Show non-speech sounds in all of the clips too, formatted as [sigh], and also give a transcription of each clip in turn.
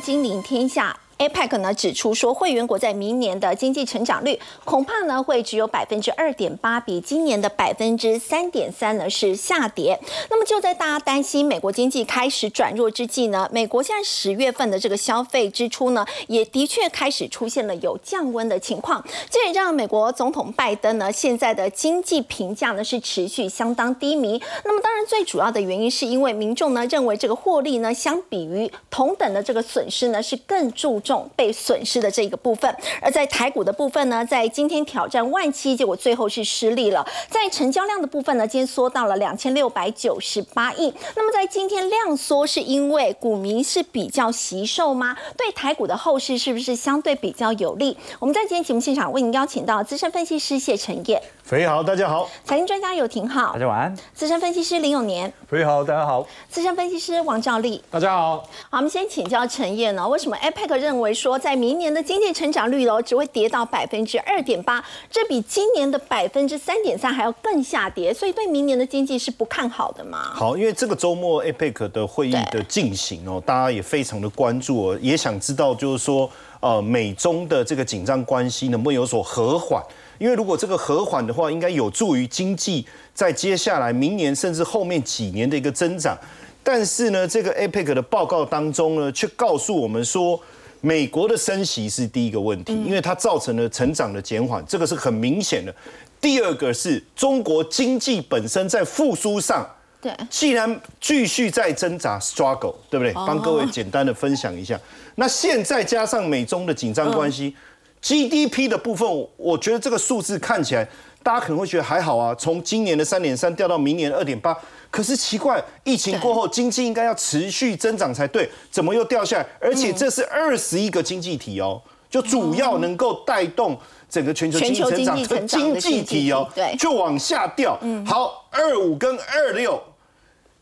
金临天下。APEC 呢指出说，会员国在明年的经济成长率恐怕呢会只有百分之二点八，比今年的百分之三点三呢是下跌。那么就在大家担心美国经济开始转弱之际呢，美国现在十月份的这个消费支出呢，也的确开始出现了有降温的情况。这也让美国总统拜登呢现在的经济评价呢是持续相当低迷。那么当然最主要的原因是因为民众呢认为这个获利呢相比于同等的这个损失呢是更注重。被损失的这个部分，而在台股的部分呢，在今天挑战万七，结果最后是失利了。在成交量的部分呢，今天缩到了两千六百九十八亿。那么在今天量缩，是因为股民是比较惜售吗？对台股的后市是不是相对比较有利？我们在今天节目现场为您邀请到资深分析师谢晨燕，肥好，大家好；财经专家有廷浩，大家晚安；资深分析师林永年，肥好，大家好；资深分析师王兆利，大家好。好，我们先请教陈燕呢，为什么 APEC 认为说在明年的经济成长率哦只会跌到百分之二点八，这比今年的百分之三点三还要更下跌，所以对明年的经济是不看好的吗？好，因为这个周末 APEC 的会议的进行哦，大家也非常的关注哦，也想知道就是说呃美中的这个紧张关系能不能有所和缓？因为如果这个和缓的话，应该有助于经济在接下来明年甚至后面几年的一个增长。但是呢，这个 APEC 的报告当中呢，却告诉我们说，美国的升息是第一个问题，因为它造成了成长的减缓，这个是很明显的。第二个是中国经济本身在复苏上，对，既然继续在挣扎 struggle，对不对？帮各位简单的分享一下。那现在加上美中的紧张关系。GDP 的部分，我觉得这个数字看起来，大家可能会觉得还好啊。从今年的三点三掉到明年二点八，可是奇怪，疫情过后经济应该要持续增长才对，怎么又掉下来？而且这是二十一个经济体哦，就主要能够带动整个全球经济成长的经济体哦，对，就往下掉。好，二五跟二六，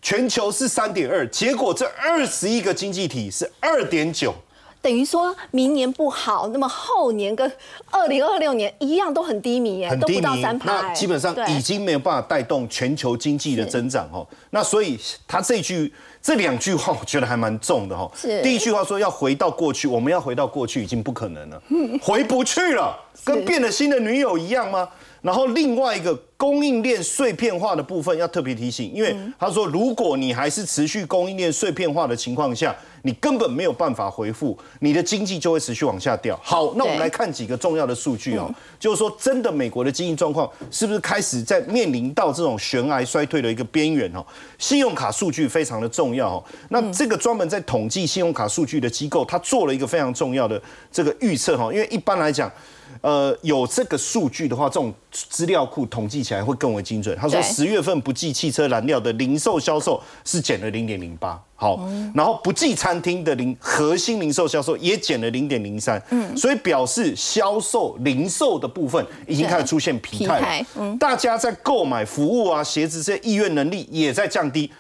全球是三点二，结果这二十一个经济体是二点九。等于说明年不好，那么后年跟二零二六年一样都很低迷耶，很低迷。那基本上已经没有办法带动全球经济的增长哦。那所以他这句这两句话，我觉得还蛮重的哈。是第一句话说要回到过去，我们要回到过去已经不可能了，回不去了，跟变了心的女友一样吗？然后另外一个供应链碎片化的部分要特别提醒，因为他说如果你还是持续供应链碎片化的情况下。你根本没有办法回复，你的经济就会持续往下掉。好，那我们来看几个重要的数据哦，就是说真的，美国的经济状况是不是开始在面临到这种悬崖衰退的一个边缘哦？信用卡数据非常的重要哦。那这个专门在统计信用卡数据的机构，它做了一个非常重要的这个预测哈，因为一般来讲。呃，有这个数据的话，这种资料库统计起来会更为精准。他说，十月份不计汽车燃料的零售销售是减了零点零八，好，然后不计餐厅的零核心零售销售也减了零点零三，嗯，所以表示销售零售的部分已经开始出现疲态，嗯，大家在购买服务啊、鞋子这些意愿能力也在降低，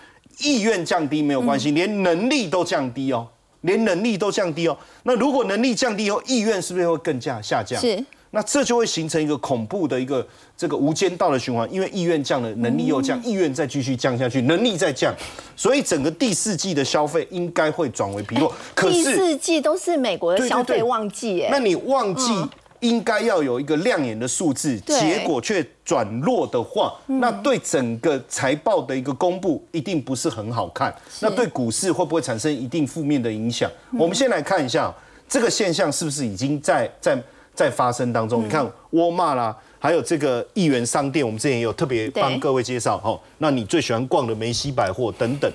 意愿降低没有关系，连能力都降低哦。连能力都降低哦，那如果能力降低后，意愿是不是会更加下降？是，那这就会形成一个恐怖的一个这个无间道的循环，因为意愿降了，能力又降，意愿再继续降下去，能力再降，所以整个第四季的消费应该会转为疲弱。可是第四季都是美国的消费旺季，哎，那你旺季？应该要有一个亮眼的数字，结果却转弱的话，那对整个财报的一个公布一定不是很好看。那对股市会不会产生一定负面的影响？我们先来看一下这个现象是不是已经在在在发生当中？你看沃尔玛啦，还有这个亿元商店，我们之前也有特别帮各位介绍哈。那你最喜欢逛的梅西百货等等，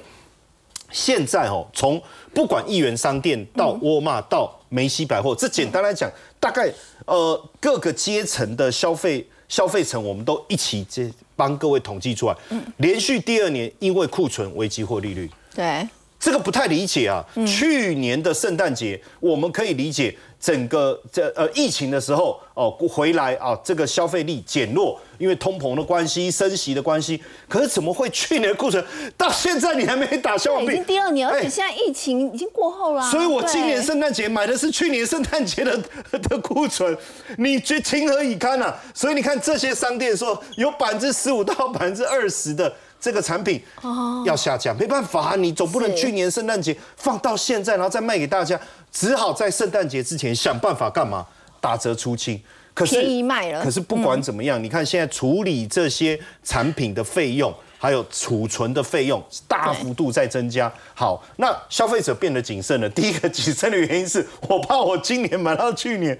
现在哦，从不管亿元商店到沃尔玛到梅西百货，这简单来讲。大概呃各个阶层的消费消费层，我们都一起接帮各位统计出来。嗯，连续第二年因为库存危机或利率。对，这个不太理解啊。去年的圣诞节，我们可以理解。整个这呃疫情的时候哦回来啊，这个消费力减弱，因为通膨的关系、升息的关系。可是怎么会去年的库存到现在你还没打消已经第二年，而且现在疫情已经过后了。所以我今年圣诞节买的是去年圣诞节的 [laughs] 的库存，你觉情何以堪啊？所以你看这些商店说有百分之十五到百分之二十的这个产品要下降，没办法，你总不能去年圣诞节放到现在，然后再卖给大家。只好在圣诞节之前想办法干嘛？打折出清。可是便宜卖了可是不管怎么样，你看现在处理这些产品的费用。还有储存的费用大幅度在增加。好，那消费者变得谨慎了。第一个谨慎的原因是我怕我今年买到去年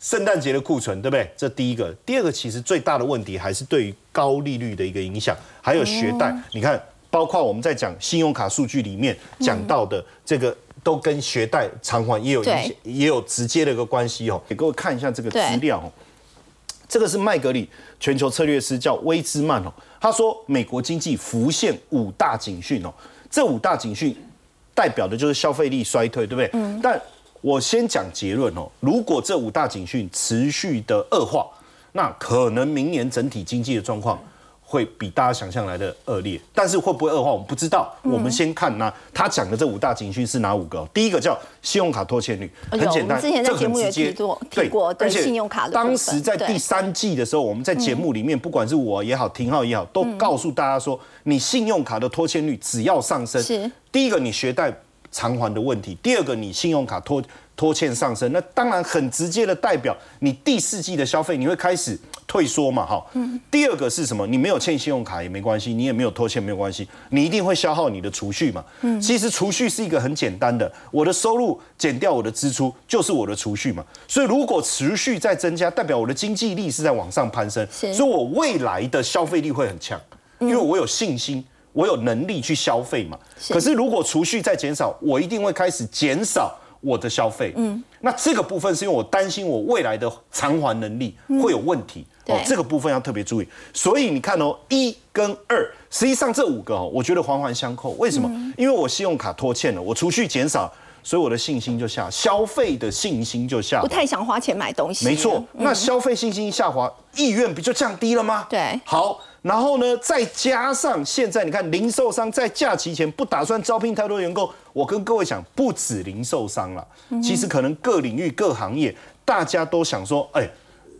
圣诞节的库存，对不对？这第一个。第二个其实最大的问题还是对于高利率的一个影响，还有学贷。你看，包括我们在讲信用卡数据里面讲到的这个，都跟学贷偿还也有影响，也有直接的一个关系哦。给各位看一下这个资料哦。这个是麦格里全球策略师叫威兹曼哦，他说美国经济浮现五大警讯哦，这五大警讯代表的就是消费力衰退，对不对？嗯。但我先讲结论哦，如果这五大警讯持续的恶化，那可能明年整体经济的状况。会比大家想象来的恶劣，但是会不会恶化，我们不知道。我们先看呢，他讲的这五大警讯是哪五个？第一个叫信用卡拖欠率，很简单，之前在节目也提过，对，而且信用卡的。当时在第三季的时候，我们在节目里面，不管是我也好，廷浩也好，都告诉大家说，你信用卡的拖欠率只要上升，是第一个你学贷偿还的问题，第二个你信用卡拖拖欠上升，那当然很直接的代表你第四季的消费你会开始。退缩嘛，哈。嗯。第二个是什么？你没有欠信用卡也没关系，你也没有拖欠没有关系，你一定会消耗你的储蓄嘛。嗯。其实储蓄是一个很简单的，我的收入减掉我的支出就是我的储蓄嘛。所以如果持续在增加，代表我的经济力是在往上攀升，所以我未来的消费力会很强，因为我有信心，我有能力去消费嘛。可是如果储蓄在减少，我一定会开始减少。我的消费，嗯，那这个部分是因为我担心我未来的偿还能力会有问题，哦，这个部分要特别注意。所以你看哦，一跟二，实际上这五个哦，我觉得环环相扣。为什么？因为我信用卡拖欠了，我储蓄减少，所以我的信心就下，消费的信心就下，不太想花钱买东西。没错，那消费信心下滑，意愿不就降低了吗？对，好。然后呢，再加上现在你看，零售商在假期前不打算招聘太多员工。我跟各位讲，不止零售商了，其实可能各领域、各行业，大家都想说，哎，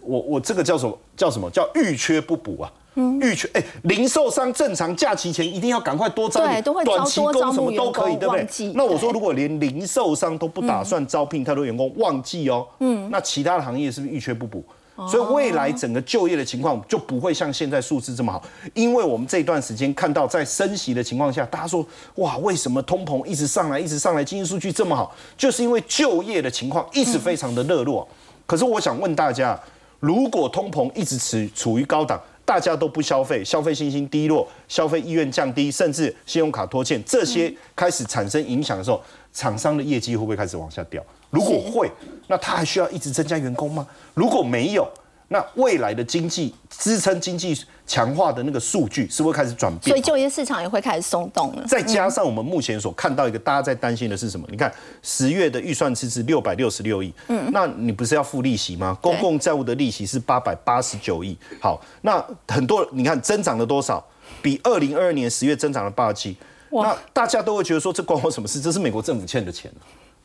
我我这个叫什么？叫什么叫预缺不补啊？欲缺哎，零售商正常假期前一定要赶快多招，对，都会短期工什么都可以，对不对？那我说，如果连零售商都不打算招聘太多员工，旺季哦，嗯，那其他的行业是不是预缺不补？所以未来整个就业的情况就不会像现在数字这么好，因为我们这段时间看到在升息的情况下，大家说哇，为什么通膨一直上来，一直上来，经济数据这么好，就是因为就业的情况一直非常的热络。可是我想问大家，如果通膨一直持处于高档，大家都不消费，消费信心低落，消费意愿降低，甚至信用卡拖欠这些开始产生影响的时候，厂商的业绩会不会开始往下掉？如果会，那他还需要一直增加员工吗？如果没有，那未来的经济支撑经济强化的那个数据是会开始转变，所以就业市场也会开始松动了。再加上我们目前所看到一个大家在担心的是什么？你看十月的预算赤字六百六十六亿，嗯，那你不是要付利息吗？公共债务的利息是八百八十九亿。好，那很多你看增长了多少？比二零二二年十月增长了八七。那大家都会觉得说这关我什么事？这是美国政府欠的钱，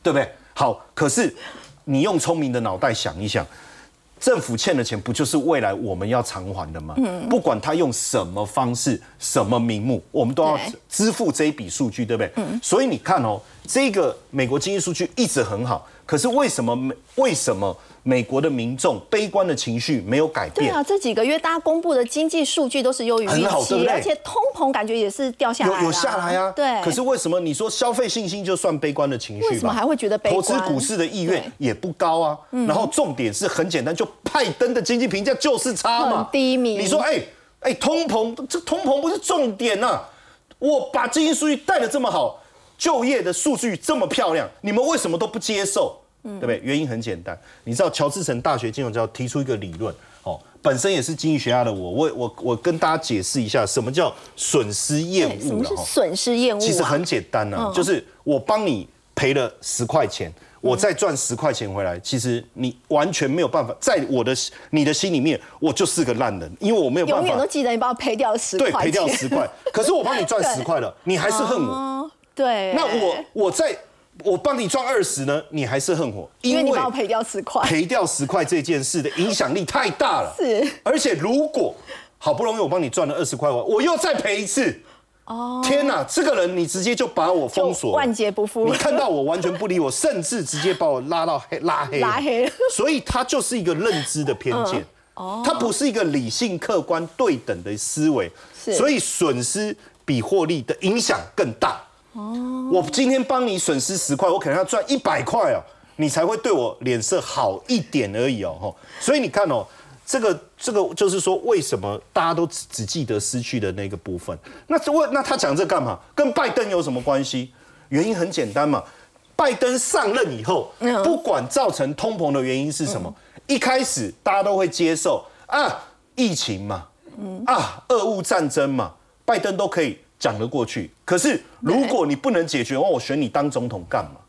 对不对？好，可是你用聪明的脑袋想一想，政府欠的钱不就是未来我们要偿还的吗？嗯，不管他用什么方式、什么名目，我们都要支付这一笔数据，对不对？嗯，所以你看哦，这个美国经济数据一直很好，可是为什么？为什么？美国的民众悲观的情绪没有改变。对啊，这几个月大家公布的经济数据都是优于预期，而且通膨感觉也是掉下来。有有下来啊。对。可是为什么你说消费信心就算悲观的情绪？为什么还会觉得悲观？投资股市的意愿也不高啊。然后重点是很简单，就拜登的经济评价就是差嘛，低迷。你说，哎哎，通膨这通膨不是重点呐？我把经济数据带的这么好，就业的数据这么漂亮，你们为什么都不接受？对不对？原因很简单，你知道乔治城大学金融教提出一个理论，哦，本身也是经济学家的我，我我我跟大家解释一下，什么叫损失厌恶？什么是损失厌恶？其实很简单呢，就是我帮你赔了十块钱，我再赚十块钱回来，其实你完全没有办法，在我的你的心里面，我就是个烂人，因为我没有办法。永远都记得你帮我赔掉十块，对，赔掉十块。可是我帮你赚十块了，[laughs] 你还是恨我。对。那我我在。我帮你赚二十呢，你还是恨我，因为你帮我赔掉十块，赔掉十块这件事的影响力太大了。是，而且如果好不容易我帮你赚了二十块，我我又再赔一次，哦，天哪，这个人你直接就把我封锁，万劫不复。你看到我完全不理我，甚至直接把我拉到黑拉黑拉黑。所以他就是一个认知的偏见，哦，他不是一个理性、客观、对等的思维，所以损失比获利的影响更大。哦，我今天帮你损失十块，我可能要赚一百块哦，你才会对我脸色好一点而已哦。所以你看哦。这个这个就是说，为什么大家都只只记得失去的那个部分？那问那他讲这干嘛？跟拜登有什么关系？原因很简单嘛，拜登上任以后，不管造成通膨的原因是什么，一开始大家都会接受啊，疫情嘛，啊，俄乌战争嘛，拜登都可以讲得过去。可是如果你不能解决，我选你当总统干嘛？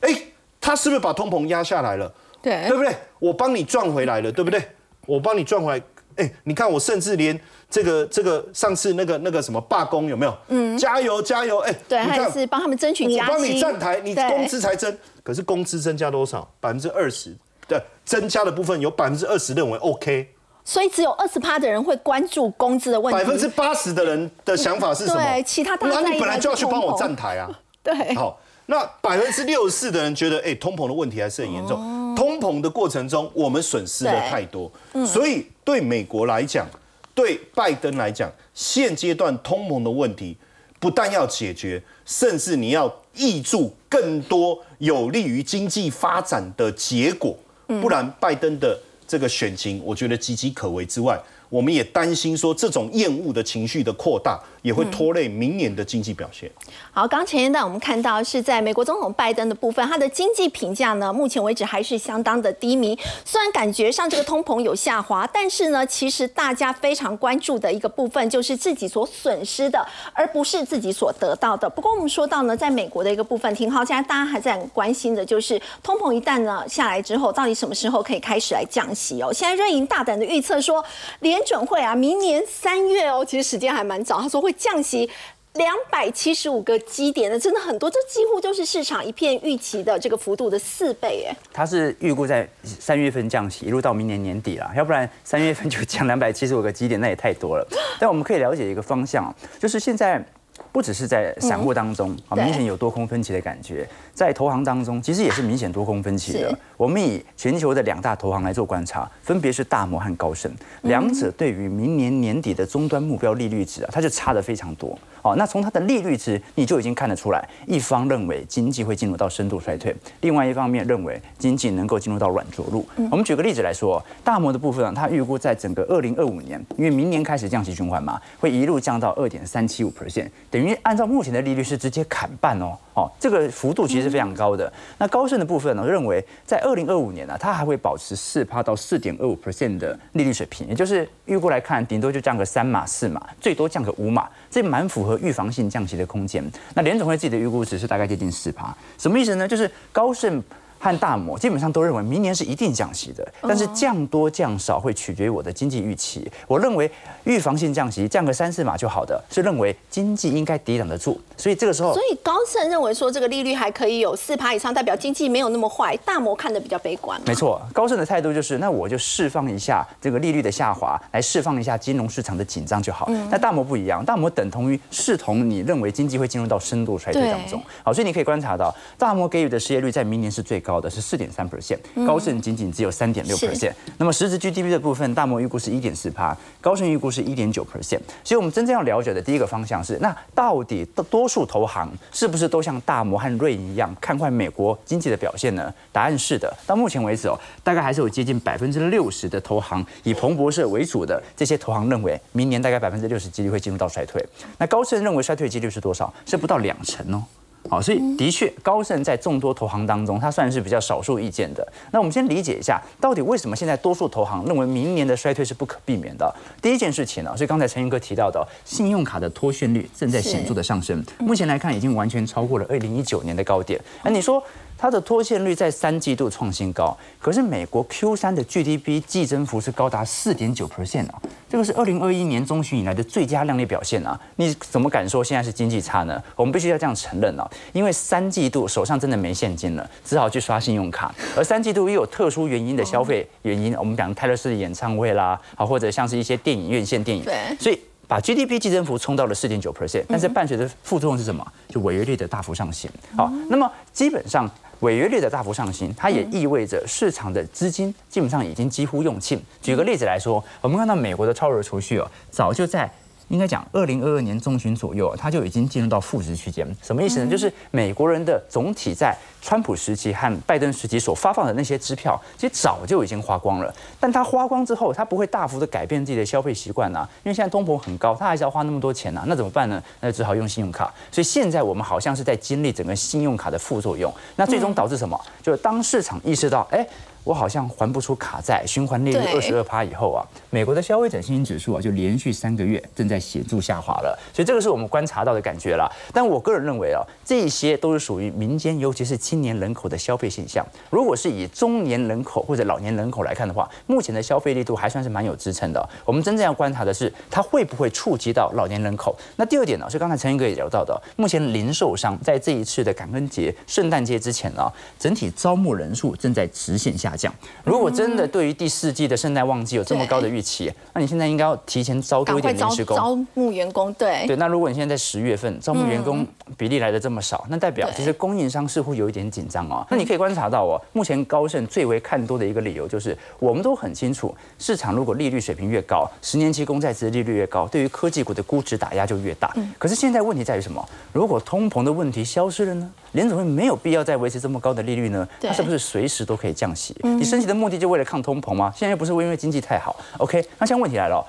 哎，他是不是把通膨压下来了？对，对不对？我帮你赚回来了，对不对？我帮你赚回来，哎，你看我甚至连这个这个上次那个那个什么罢工有没有？嗯，加油加油，哎，对，还是帮他们争取加我帮你站台，你工资才增，可是工资增加多少？百分之二十的增加的部分有百分之二十认为 OK，所以只有二十趴的人会关注工资的问题。百分之八十的人的想法是什么？对，其他大那你本来就要去帮我站台啊。对，好，那百分之六十四的人觉得，哎，通膨的问题还是很严重。通膨的过程中，我们损失了太多，所以对美国来讲，对拜登来讲，现阶段通膨的问题不但要解决，甚至你要挹注更多有利于经济发展的结果，不然拜登的这个选情，我觉得岌岌可危之外。我们也担心说，这种厌恶的情绪的扩大，也会拖累明年的经济表现。好，刚前一段我们看到是在美国总统拜登的部分，他的经济评价呢，目前为止还是相当的低迷。虽然感觉上这个通膨有下滑，但是呢，其实大家非常关注的一个部分，就是自己所损失的，而不是自己所得到的。不过我们说到呢，在美国的一个部分，挺好。现在大家还在很关心的，就是通膨一旦呢下来之后，到底什么时候可以开始来降息哦？现在瑞银大胆的预测说，连准会啊，明年三月哦，其实时间还蛮早。他说会降息两百七十五个基点的，真的很多，这几乎就是市场一片预期的这个幅度的四倍哎。它是预估在三月份降息，一路到明年年底了，要不然三月份就降两百七十五个基点，那也太多了。[gasps] 但我们可以了解一个方向，就是现在。不只是在散户当中啊，明显有多空分歧的感觉，在投行当中，其实也是明显多空分歧的。我们以全球的两大投行来做观察，分别是大摩和高盛，两者对于明年年底的终端目标利率值啊，它就差的非常多。哦，那从它的利率值，你就已经看得出来，一方认为经济会进入到深度衰退，另外一方面认为经济能够进入到软着陆。我们举个例子来说，大摩的部分，它预估在整个二零二五年，因为明年开始降息循环嘛，会一路降到二点三七五 percent，等于按照目前的利率是直接砍半哦。哦，这个幅度其实是非常高的。那高盛的部分呢，认为在二零二五年呢，它还会保持四趴到四点二五 percent 的利率水平，也就是预估来看，顶多就降个三码四码，最多降个五码，这蛮符合预防性降息的空间。那联总会自己的预估值是大概接近四趴，什么意思呢？就是高盛。和大摩基本上都认为明年是一定降息的，但是降多降少会取决于我的经济预期。我认为预防性降息降个三四码就好的，是认为经济应该抵挡得住。所以这个时候，所以高盛认为说这个利率还可以有四趴以上，代表经济没有那么坏。大摩看的比较悲观。没错，高盛的态度就是那我就释放一下这个利率的下滑，来释放一下金融市场的紧张就好。那大摩不一样，大摩等同于视同你认为经济会进入到深度衰退当中。好，所以你可以观察到大摩给予的失业率在明年是最高。高的是四点三 percent，高盛仅仅只有三点六 percent。那么实质 GDP 的部分，大摩预估是一点四趴，高盛预估是一点九 percent。所以，我们真正要了解的第一个方向是，那到底多数投行是不是都像大摩和瑞银一样看坏美国经济的表现呢？答案是的。到目前为止哦，大概还是有接近百分之六十的投行，以彭博社为主的这些投行认为，明年大概百分之六十几率会进入到衰退。那高盛认为衰退几率是多少？是不到两成哦。好，所以的确，高盛在众多投行当中，它算是比较少数意见的。那我们先理解一下，到底为什么现在多数投行认为明年的衰退是不可避免的？第一件事情呢，所以刚才陈云哥提到的，信用卡的脱现率正在显著的上升，目前来看已经完全超过了二零一九年的高点。那你说？它的脱现率在三季度创新高，可是美国 Q 三的 GDP 季增幅是高达四点九 percent 啊，这个是二零二一年中旬以来的最佳亮丽表现啊！你怎么敢说现在是经济差呢？我们必须要这样承认啊，因为三季度手上真的没现金了，只好去刷信用卡，而三季度又有特殊原因的消费原因，我们讲泰勒斯的演唱会啦，啊或者像是一些电影院线电影，对，所以。把 GDP 季增幅冲到了四点九 percent，但是伴随着副作用是什么？就违约率的大幅上行。好，那么基本上违约率的大幅上行，它也意味着市场的资金基本上已经几乎用尽。举个例子来说，我们看到美国的超额储蓄哦，早就在。应该讲，二零二二年中旬左右，它就已经进入到负值区间。什么意思呢？就是美国人的总体在川普时期和拜登时期所发放的那些支票，其实早就已经花光了。但他花光之后，他不会大幅的改变自己的消费习惯呐，因为现在通膨很高，他还是要花那么多钱呐。那怎么办呢？那就只好用信用卡。所以现在我们好像是在经历整个信用卡的副作用。那最终导致什么？就是当市场意识到，哎。我好像还不出卡债，循环利率二十二趴以后啊，美国的消费者信心指数啊就连续三个月正在显著下滑了，所以这个是我们观察到的感觉了。但我个人认为啊，这些都是属于民间，尤其是青年人口的消费现象。如果是以中年人口或者老年人口来看的话，目前的消费力度还算是蛮有支撑的。我们真正要观察的是，它会不会触及到老年人口？那第二点呢，是刚才陈英哥也聊到的，目前零售商在这一次的感恩节、圣诞节之前呢，整体招募人数正在直线下降。如果真的对于第四季的圣诞旺季有这么高的预期，那你现在应该要提前招多一点临时工，招募员工。对对，那如果你现在在十月份招募员工比例来的这么少，那代表其实供应商似乎有一点紧张哦。那你可以观察到哦，目前高盛最为看多的一个理由就是，我们都很清楚，市场如果利率水平越高，十年期公债值利率越高，对于科技股的估值打压就越大。可是现在问题在于什么？如果通膨的问题消失了呢？联总会没有必要再维持这么高的利率呢？它是不是随时都可以降息？你升息的目的就为了抗通膨吗？现在又不是因为经济太好。OK，那现在问题来了。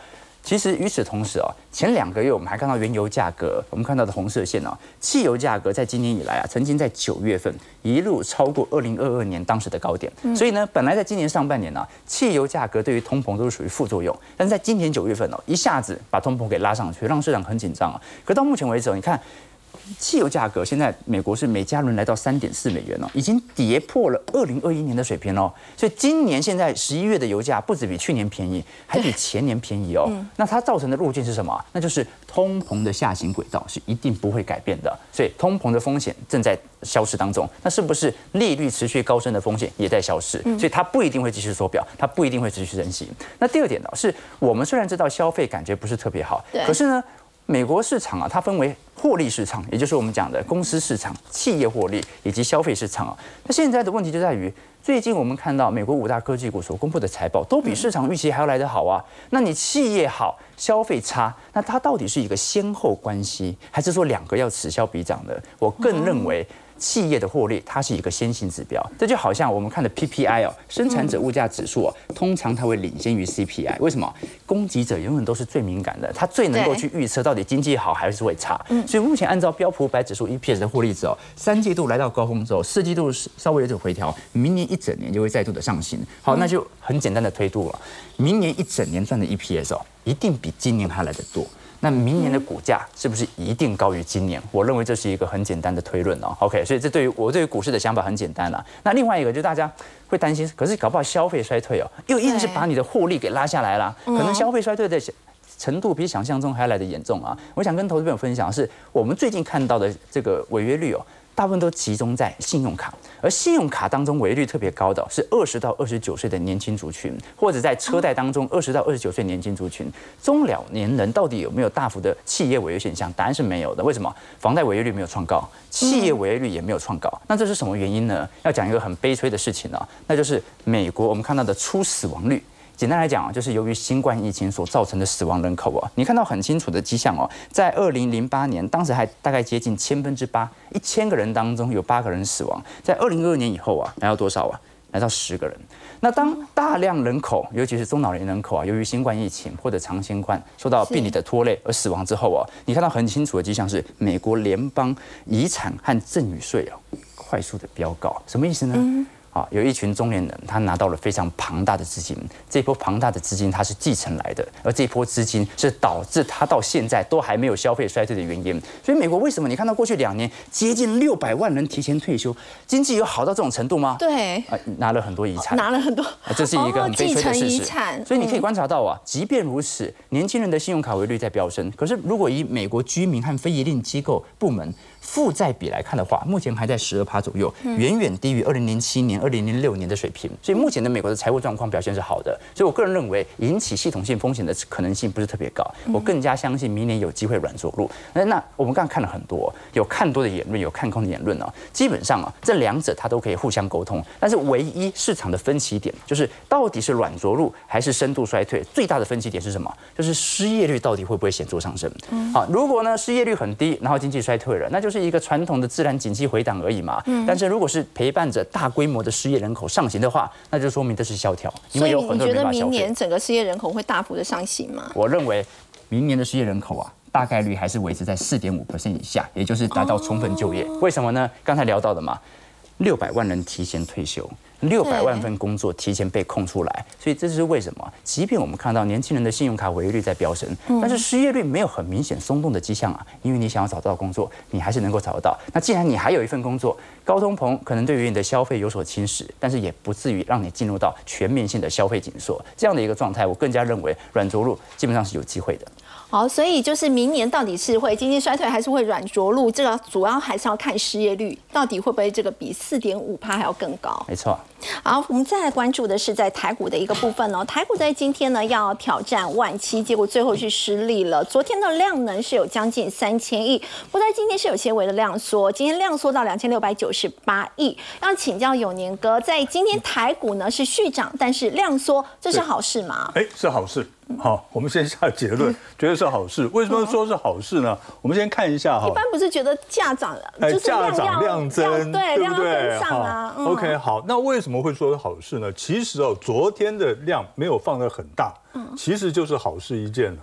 其实与此同时啊，前两个月我们还看到原油价格，我们看到的红色线啊，汽油价格在今年以来啊，曾经在九月份一路超过二零二二年当时的高点。所以呢，本来在今年上半年呢，汽油价格对于通膨都是属于副作用，但是在今年九月份哦，一下子把通膨给拉上去，让市场很紧张啊。可到目前为止，你看。汽油价格现在美国是每加仑来到三点四美元哦，已经跌破了二零二一年的水平哦。所以今年现在十一月的油价不止比去年便宜，还比前年便宜哦。那它造成的路径是什么？那就是通膨的下行轨道是一定不会改变的。所以通膨的风险正在消失当中。那是不是利率持续高升的风险也在消失？所以它不一定会继续缩表，它不一定会持续升息。那第二点呢，是我们虽然知道消费感觉不是特别好，可是呢。美国市场啊，它分为获利市场，也就是我们讲的公司市场、企业获利以及消费市场啊。那现在的问题就在于，最近我们看到美国五大科技股所公布的财报，都比市场预期还要来得好啊。那你企业好，消费差，那它到底是一个先后关系，还是说两个要此消彼长的？我更认为。企业的获利，它是一个先行指标，这就好像我们看的 PPI 哦，生产者物价指数哦，通常它会领先于 CPI。为什么？供给者永远都是最敏感的，它最能够去预测到底经济好还是会差。所以目前按照标普百指数 EPS 的获利值哦，三季度来到高峰之后，四季度稍微有点回调，明年一整年就会再度的上行。好，那就很简单的推度了，明年一整年赚的 EPS 哦，一定比今年还来的多。那明年的股价是不是一定高于今年？我认为这是一个很简单的推论哦。OK，所以这对于我对于股市的想法很简单了。那另外一个就大家会担心，可是搞不好消费衰退哦，又硬是把你的获利给拉下来了，可能消费衰退的程度比想象中还要来的严重啊。我想跟投资朋友分享是，我们最近看到的这个违约率哦。大部分都集中在信用卡，而信用卡当中违约率特别高的是二十到二十九岁的年轻族群，或者在车贷当中二十到二十九岁年轻族群，中老年人到底有没有大幅的企业违约现象？答案是没有的。为什么？房贷违约率没有创高，企业违约率也没有创高，那这是什么原因呢？要讲一个很悲催的事情呢，那就是美国我们看到的初死亡率。简单来讲啊，就是由于新冠疫情所造成的死亡人口啊，你看到很清楚的迹象哦，在二零零八年，当时还大概接近千分之八，一千个人当中有八个人死亡，在二零二二年以后啊，来到多少啊？来到十个人。那当大量人口，尤其是中老年人口啊，由于新冠疫情或者长新冠受到病理的拖累而死亡之后啊，你看到很清楚的迹象是，美国联邦遗产和赠与税啊，快速的飙高，什么意思呢？啊，有一群中年人，他拿到了非常庞大的资金，这波庞大的资金他是继承来的，而这波资金是导致他到现在都还没有消费衰退的原因。所以美国为什么你看到过去两年接近六百万人提前退休，经济有好到这种程度吗？对，啊，拿了很多遗产，拿了很多，这是一个很悲催的事实。所以你可以观察到啊，即便如此，年轻人的信用卡违率在飙升。可是如果以美国居民和非营利机构部门。负债比来看的话，目前还在十二趴左右，远远低于二零零七年、二零零六年的水平。所以目前的美国的财务状况表现是好的。所以我个人认为引起系统性风险的可能性不是特别高。我更加相信明年有机会软着陆。那那我们刚刚看了很多，有看多的言论，有看空的言论啊。基本上啊，这两者它都可以互相沟通。但是唯一市场的分歧点就是到底是软着陆还是深度衰退。最大的分歧点是什么？就是失业率到底会不会显著上升？好，如果呢失业率很低，然后经济衰退了，那就是。是一个传统的自然景气回档而已嘛，嗯但是如果是陪伴着大规模的失业人口上行的话，那就说明这是萧条。所以你觉得明年整个失业人口会大幅的上行吗？我认为明年的失业人口啊，大概率还是维持在四点五 percent 以下，也就是达到充分就业。为什么呢？刚才聊到的嘛，六百万人提前退休。六百万份工作提前被空出来，所以这就是为什么？即便我们看到年轻人的信用卡违约率在飙升，但是失业率没有很明显松动的迹象啊。因为你想要找到工作，你还是能够找得到。那既然你还有一份工作，高通膨可能对于你的消费有所侵蚀，但是也不至于让你进入到全面性的消费紧缩这样的一个状态。我更加认为软着陆基本上是有机会的。好，所以就是明年到底是会经济衰退还是会软着陆？这个主要还是要看失业率到底会不会这个比四点五帕还要更高。没错。好，我们再来关注的是在台股的一个部分哦。台股在今天呢要挑战万七，结果最后是失利了。昨天的量能是有将近三千亿，不过在今天是有些微的量缩，今天量缩到两千六百九十八亿。要请教永年哥，在今天台股呢是续涨，但是量缩，这是好事吗？哎，是好事。好，我们先下结论，觉得是好事。为什么说是好事呢？我们先看一下哈。一般不是觉得价涨了，就是价涨量增，对不对？好，OK，好。那为什么会说是好事呢？其实哦，昨天的量没有放得很大。其实就是好事一件了。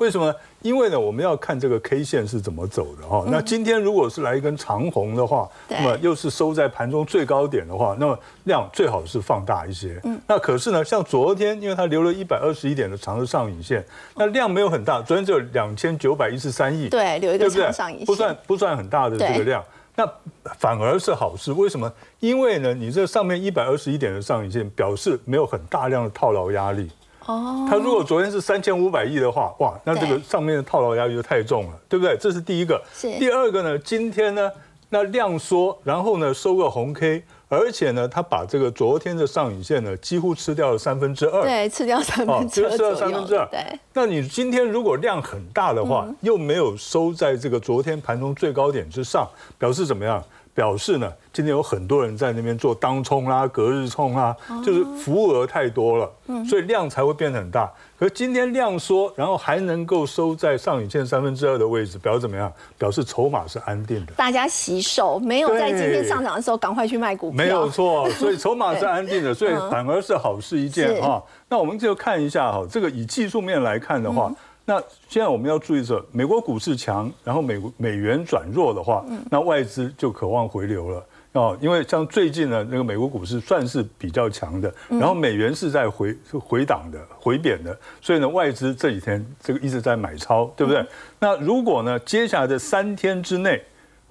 为什么？因为呢，我们要看这个 K 线是怎么走的哈。那今天如果是来一根长红的话，那么又是收在盘中最高点的话，那么量最好是放大一些。那可是呢，像昨天，因为它留了一百二十一点的长的上影线，那量没有很大，昨天只有两千九百一十三亿。对，留一个长上影线，不算不算很大的这个量，那反而是好事。为什么？因为呢，你这上面一百二十一点的上影线表示没有很大量的套牢压力。哦，它如果昨天是三千五百亿的话，哇，那这个上面的套牢压力就太重了，对不对？这是第一个。第二个呢，今天呢，那量缩，然后呢收个红 K，而且呢，它把这个昨天的上影线呢几乎吃掉了三分之二。对，吃掉三分之二。吃掉三分之二。对。那你今天如果量很大的话，又没有收在这个昨天盘中最高点之上，表示怎么样？表示呢，今天有很多人在那边做当冲啦、隔日冲啦，就是服务额太多了，所以量才会变得很大。可是今天量缩，然后还能够收在上影线三分之二的位置，表示怎么样？表示筹码是安定的。大家洗手，没有在今天上涨的时候赶快去卖股票。没有错，所以筹码是安定的，[laughs] 所以反而是好事一件啊。那我们就看一下哈，这个以技术面来看的话。那现在我们要注意着，美国股市强，然后美国美元转弱的话，那外资就渴望回流了哦。因为像最近呢，那个美国股市算是比较强的，然后美元是在回回档的、回贬的，所以呢，外资这几天这个一直在买超，对不对？那如果呢，接下来的三天之内，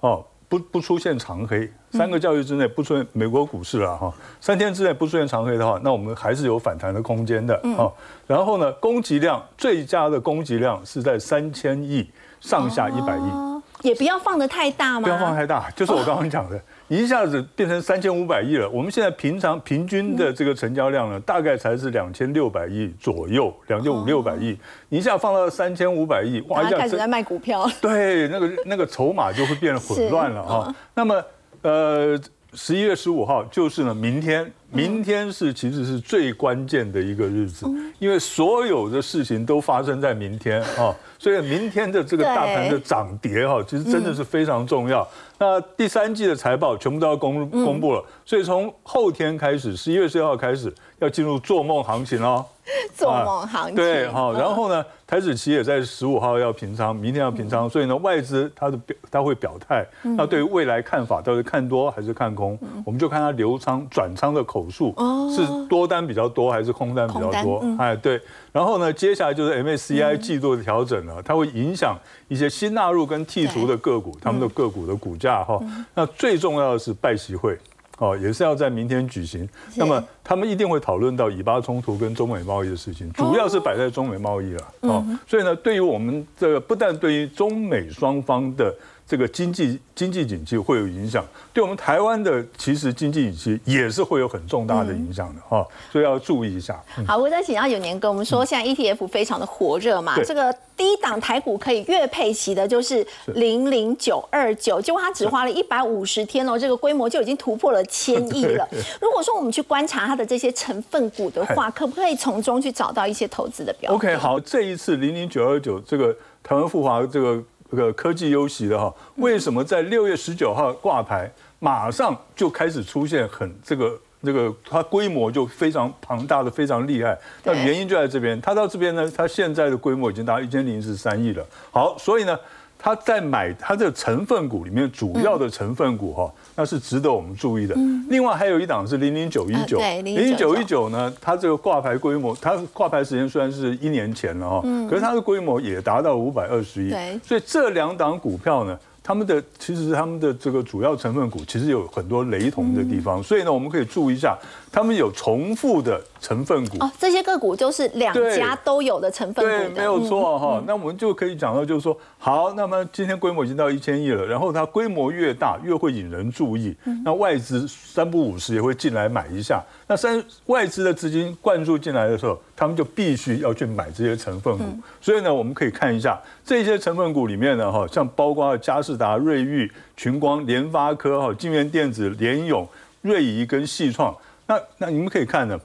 哦。不不出现长黑，三个交易之内不出现美国股市了哈，三天之内不出现长黑的话，那我们还是有反弹的空间的啊。然后呢，供给量最佳的供给量是在三千亿上下一百亿，也不要放的太大嘛？不要放太大，[laughs] 就是我刚刚讲的。一下子变成三千五百亿了。我们现在平常平均的这个成交量呢，大概才是两千六百亿左右，两千五六百亿。你一下放到三千五百亿，哇！一下开始在卖股票。对，那个那个筹码就会变得混乱了哈。[laughs] 那么，呃，十一月十五号就是呢，明天，明天是其实是最关键的一个日子，因为所有的事情都发生在明天啊。所以明天的这个大盘的涨跌哈，其实真的是非常重要。那第三季的财报全部都要公公布了，所以从后天开始，十一月四号开始要进入做梦行情喽。[laughs] 做梦行情。对好，然后呢，台子期也在十五号要平仓，明天要平仓，所以呢，外资它的表它会表态，那对于未来看法到底看多还是看空，我们就看它流仓转仓的口数是多单比较多还是空单比较多，哎对，然后呢，接下来就是 MSCI 季度的调整了，它会影响一些新纳入跟剔除的个股，他们的个股的股价哈，那最重要的是拜习会。哦，也是要在明天举行。那么他们一定会讨论到以巴冲突跟中美贸易的事情，主要是摆在中美贸易了。哦，所以呢，对于我们这个不但对于中美双方的这个经济经济景气会有影响，对我们台湾的其实经济景气也是会有很重大的影响的哈，所以要注意一下。好，我再请教有年哥，我们说现在 ETF 非常的火热嘛，对。这个低档台股可以月配息的，就是零零九二九，结果它只花了一百五十天哦，这个规模就已经突破了千亿了。[laughs] 如果说我们去观察它的这些成分股的话，可不可以从中去找到一些投资的标的？OK，好，这一次零零九二九这个台湾富华这个这个科技优息的哈，为什么在六月十九号挂牌，马上就开始出现很这个这个它规模就非常庞大的，非常厉害。那原因就在这边，它到这边呢，它现在的规模已经达到一千零十三亿了。好，所以呢。它在买它的成分股里面主要的成分股哈，那是值得我们注意的。另外还有一档是零零九一九，零零九一九。呢，它这个挂牌规模，它挂牌时间虽然是一年前了哈，可是它的规模也达到五百二十亿，所以这两档股票呢。他们的其实他们的这个主要成分股其实有很多雷同的地方，所以呢，我们可以注意一下，他们有重复的成分股。哦，这些个股就是两家都有的成分股对，的，没有嗯错哈。那我们就可以讲到，就是说，好，那么今天规模已经到一千亿了，然后它规模越大，越会引人注意。嗯那外资三不五时也会进来买一下。那三外资的资金灌注进来的时候，他们就必须要去买这些成分股。嗯所以呢，我们可以看一下这些成分股里面呢，哈，像包括嘉士达、瑞昱、群光、联发科、哈、金源电子、联咏、瑞仪跟细创。那那你们可以看呢。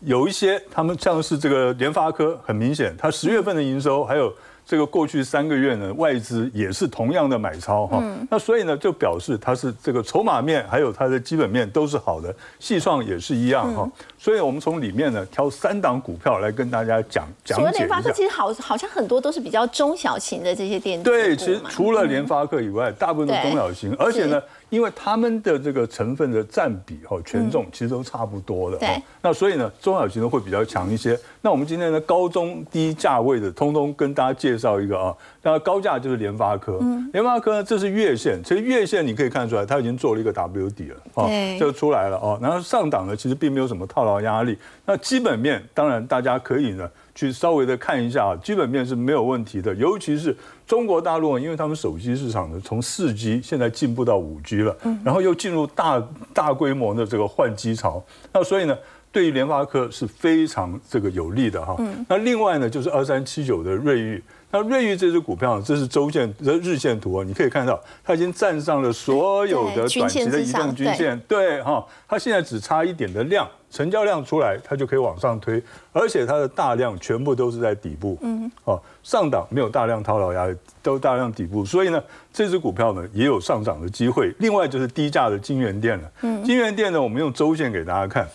有一些他们像是这个联发科，很明显，它十月份的营收还有这个过去三个月呢，外资也是同样的买超哈。那所以呢，就表示它是这个筹码面还有它的基本面都是好的，细创也是一样哈。所以我们从里面呢挑三档股票来跟大家讲讲除了解一下。联发科，其实好好像很多都是比较中小型的这些电子对，其实除了联发科以外，大部分都对中小型，而且呢，因为他们的这个成分的占比哈权重其实都差不多的对哈，那所以呢，中小型的会比较强一些。那我们今天呢，高中低价位的，通通跟大家介绍一个啊。那高价就是联发科，嗯联发科呢，这是月线，其实月线你可以看出来，它已经做了一个 W 底了啊对，就出来了哦。然后上档呢，其实并没有什么套牢压力。那基本面当然大家可以呢去稍微的看一下啊，基本面是没有问题的，尤其是中国大陆，因为他们手机市场呢从四 G 现在进步到五 G 了，然后又进入大大规模的这个换机潮，那所以呢。对于联发科是非常这个有利的哈，那另外呢就是二三七九的瑞昱，那瑞昱这只股票，这是周线、这日线图啊，你可以看到它已经站上了所有的短期的移动均线，对。哈，它现在只差一点的量，成交量出来，它就可以往上推，而且它的大量全部都是在底部，嗯，哦，上档没有大量套牢压力，都大量底部，所以呢，这只股票呢也有上涨的机会。另外就是低价的金源店了，嗯，金源店呢，我们用周线给大家看，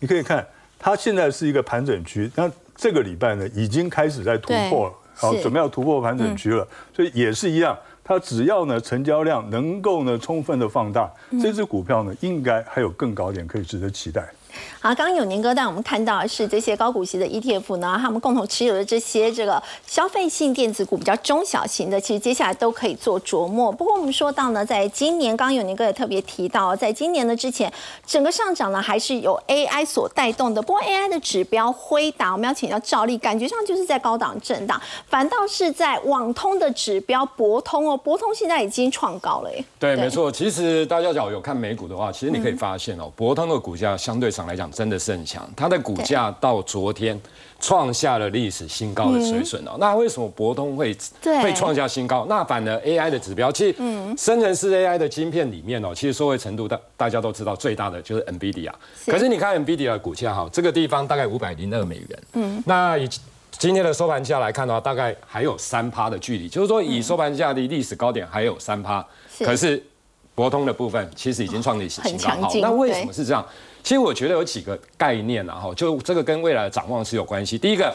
你可以看它现在是一个盘整区，那这个礼拜呢已经开始在突破了，好，是准备要突破盘整区了，所以也是一样。它只要呢成交量能够呢充分的放大，这只股票呢应该还有更高点可以值得期待。好，刚刚有年哥带我们看到的是这些高股息的 ETF 呢，他们共同持有的这些这个消费性电子股比较中小型的，其实接下来都可以做琢磨。不过我们说到呢，在今年，刚刚有年哥也特别提到，在今年的之前，整个上涨呢还是有 AI 所带动的。不过 AI 的指标辉达，我们要请教赵力，感觉上就是在高档震荡，反倒是在网通的指标博通哦，博通现在已经创高了耶。对，没错。其实大家只要有看美股的话，其实你可以发现哦，博通的股价相对上来讲真的是很强，它的股价到昨天创下了历史新高的水准哦。那为什么博通会对。会创下新高？那反而 AI 的指标，其实生成式 AI 的晶片里面哦，其实受惠程度大大家都知道最大的就是 NVIDIA。可是你看 NVIDIA 的股价哈，这个地方大概五百零二美元，嗯，那以今天的收盘价来看的话，大概还有三趴的距离，就是说以收盘价的历史高点还有三趴，是。可是博通的部分其实已经创历史新高。那为什么是这样？其实我觉得有几个概念啊，哈，就这个跟未来的展望是有关系。第一个，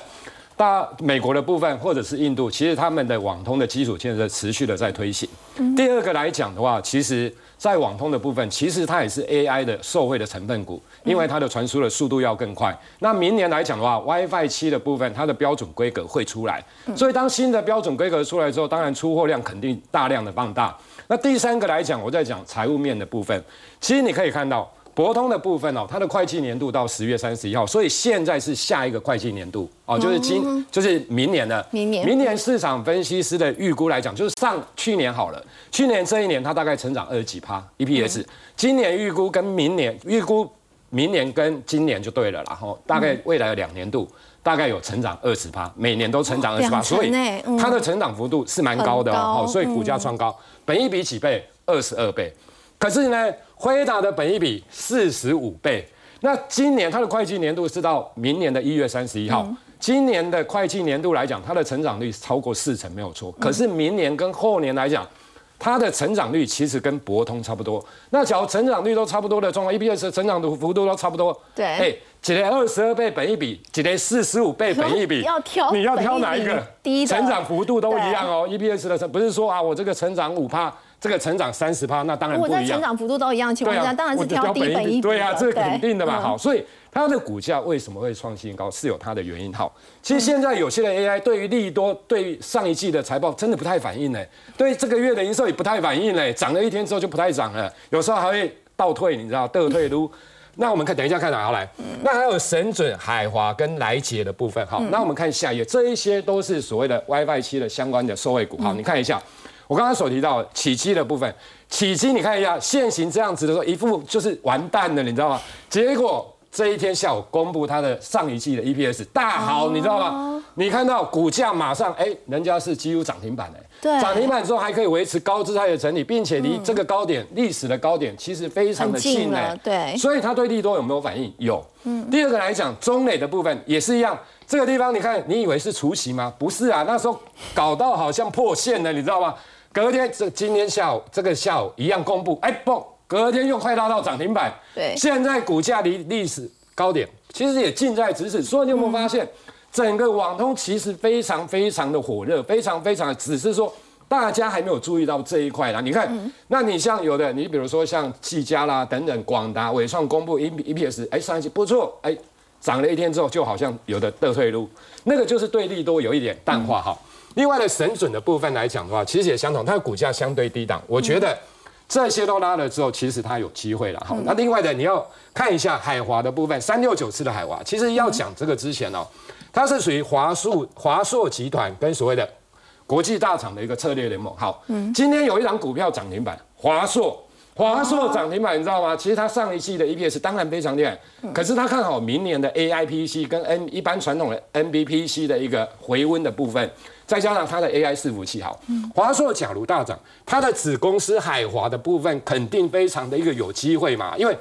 大美国的部分或者是印度，其实他们的网通的基础建设持续的在推行。第二个来讲的话，其实在网通的部分，其实它也是 AI 的受惠的成分股，因为它的传输的速度要更快。那明年来讲的话，WiFi 七的部分，它的标准规格会出来，所以当新的标准规格出来之后，当然出货量肯定大量的放大。那第三个来讲，我在讲财务面的部分，其实你可以看到。博通的部分哦，它的会计年度到十月三十一号，所以现在是下一个会计年度哦，就是今就是明年的。明年明年市场分析师的预估来讲，就是上去年好了，去年这一年它大概成长二十几趴 EPS，、今年预估跟明年预估明年跟今年就对了啦，然后大概未来的两年度。大概有成长二十趴，每年都成长二十趴，所以它的成长幅度是蛮高的哦，哦所以股价创高，本一比几倍？二十二倍。可是呢，辉达的本益比四十五倍。那今年它的会计年度是到明年的一月三十一号。今年的会计年度来讲，它的成长率超过四成没有错。可是明年跟后年来讲，它的成长率其实跟博通差不多。那假如成长率都差不多的状况，EPS 的成长的幅度都差不多，对哎，几类二十二倍本一比，几类四十五倍本一比，[laughs] 要挑你要挑哪一个本益比？低成长幅度都一样哦，EPS 的成不是说啊，我这个成长五趴，这个成长三十趴，那当然不一样如果在成。长幅度都一样的情况下，当然是挑低本益比对啊，这是肯定的嘛。嗯好，所以它的股价为什么会创新高，是有它的原因。好，其实现在有些的 AI 对于利多，对于上一季的财报真的不太反应呢，对这个月的营收也不太反应呢，涨了一天之后就不太涨了，有时候还会倒退，你知道，倒退撸。[laughs] 那我们看，等一下看哪好来。那还有神准、海华跟来捷的部分。好，那我们看下一页，这一些都是所谓的 WiFi 七的相关的受惠股。好，你看一下，我刚刚所提到的起基的部分，起基你看一下，现行这样子的时候，一副就是完蛋了，你知道吗？结果这一天下午公布它的上一季的 EPS 大好，你知道吗？你看到股价马上，哎，人家是几乎涨停板哎。对涨停板之后还可以维持高姿态的整理，并且离这个高点、历史的高点其实非常的很近了，对所以它对利多有没有反应？有。第二个来讲，中磊的部分也是一样，这个地方你看，你以为是除息吗？不是啊，那时候搞到好像破线了，你知道吗？隔天这今天下午这个下午一样公布，哎不，隔天又快拉到涨停板。对现在股价离历史高点其实也近在咫尺，所以你有没有发现，整个网通其实非常非常的火热，非常非常的，只是说。大家还没有注意到这一块啦，你看，那你像有的，你比如说像技嘉啦等等，广达、伟创公布 E EPS，哎，上一期不错，哎，涨了一天之后，就好像有的得退路，那个就是对利多有一点淡化哈。另外的神准的部分来讲的话，其实也相同，它的股价相对低档，我觉得这些都拉了之后，其实它有机会了哈。那另外的你要看一下海华的部分，三六九次的海华，其实要讲这个之前哦，它是属于华硕华硕集团跟所谓的国际大厂的一个策略联盟。好，今天有一档股票涨停板，华硕。华硕涨停板，你知道吗？其实它上一季的 EPS 当然非常厉害，可是它看好明年的 AIPC 跟 N 一般传统的 NBPC 的一个回温的部分，再加上它的 AI 伺服器好，华硕假如大涨，它的子公司海华的部分肯定非常的一个有机会嘛，因为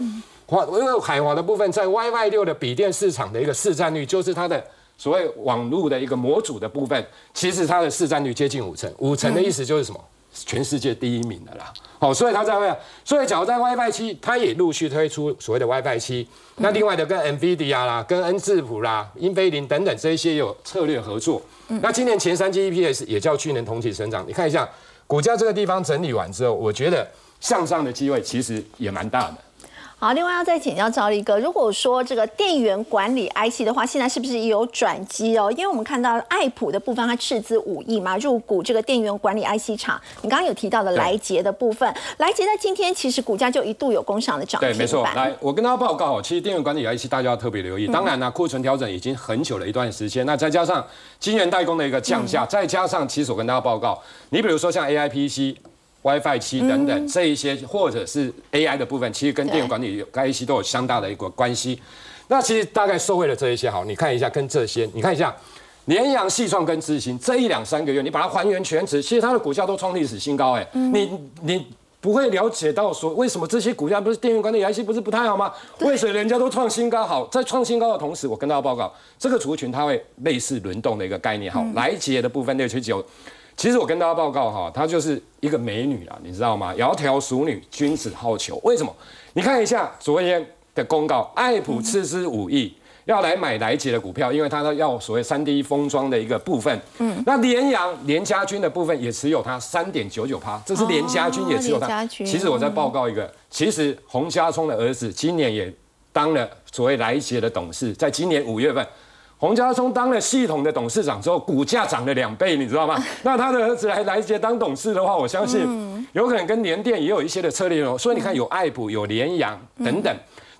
华因为海华的部分在 YY 六的笔电市场的一个市占率，就是它的所谓网络的一个模组的部分，其实它的市占率接近五成，五成的意思就是什么？全世界第一名的啦，好，所以它在外，所以假如在 WiFi 七，它也陆续推出所谓的 WiFi 七，那另外的跟 NVIDIA 啦、跟恩智浦啦、英飞凌等等这一些有策略合作。那今年前三季 EPS 也较去年同期成长，你看一下股价这个地方整理完之后，我觉得向上的机会其实也蛮大的。好，另外要再请教赵力哥，如果说这个电源管理 IC 的话，现在是不是也有转机哦？因为我们看到爱普的部分，它斥资五亿嘛，入股这个电源管理 IC 厂。你刚刚有提到的对来捷的部分，来捷在今天其实股价就一度有工厂的涨停对，板。没错。来，我跟大家报告哦，其实电源管理 IC 大家要特别留意。当然呢，库存调整已经很久了一段时间，那再加上晶圆代工的一个降价，再加上其实我跟大家报告，你比如说像 AIPC。WiFi 七等等这一些，或者是 AI 的部分，其实跟电源管理 IC 都有相大的一个关系。那其实大概受惠了这一些，好，你看一下跟这些，你看一下联阳、细创跟智行这一两三个月，你把它还原全值，其实它的股价都创历史新高，哎，你你。不会了解到说为什么这些股价不是电源管理 IC 不是不太好吗？为什么人家都创新高？好，在创新高的同时，我跟大家报告，这个族群它会类似轮动的一个概念。好，来捷的部分六七九，其实我跟大家报告哈，她就是一个美女啊，你知道吗？窈窕淑女，君子好逑。为什么？你看一下昨天的公告，爱普斥资五亿。要来买来捷的股票，因为它要所谓三 D 封装的一个部分。嗯，那联阳联家军的部分也持有它三点九九趴，这是联家军也持有它。其实我在报告一个，其实洪家聪的儿子今年也当了所谓来捷的董事，在今年五月份。洪家聪当了系统的董事长之后，股价涨了两倍，你知道吗？[laughs] 那他的儿子来来杰当董事的话，我相信有可能跟联电也有一些的策略哦。所以你看，有爱普、有联阳等等。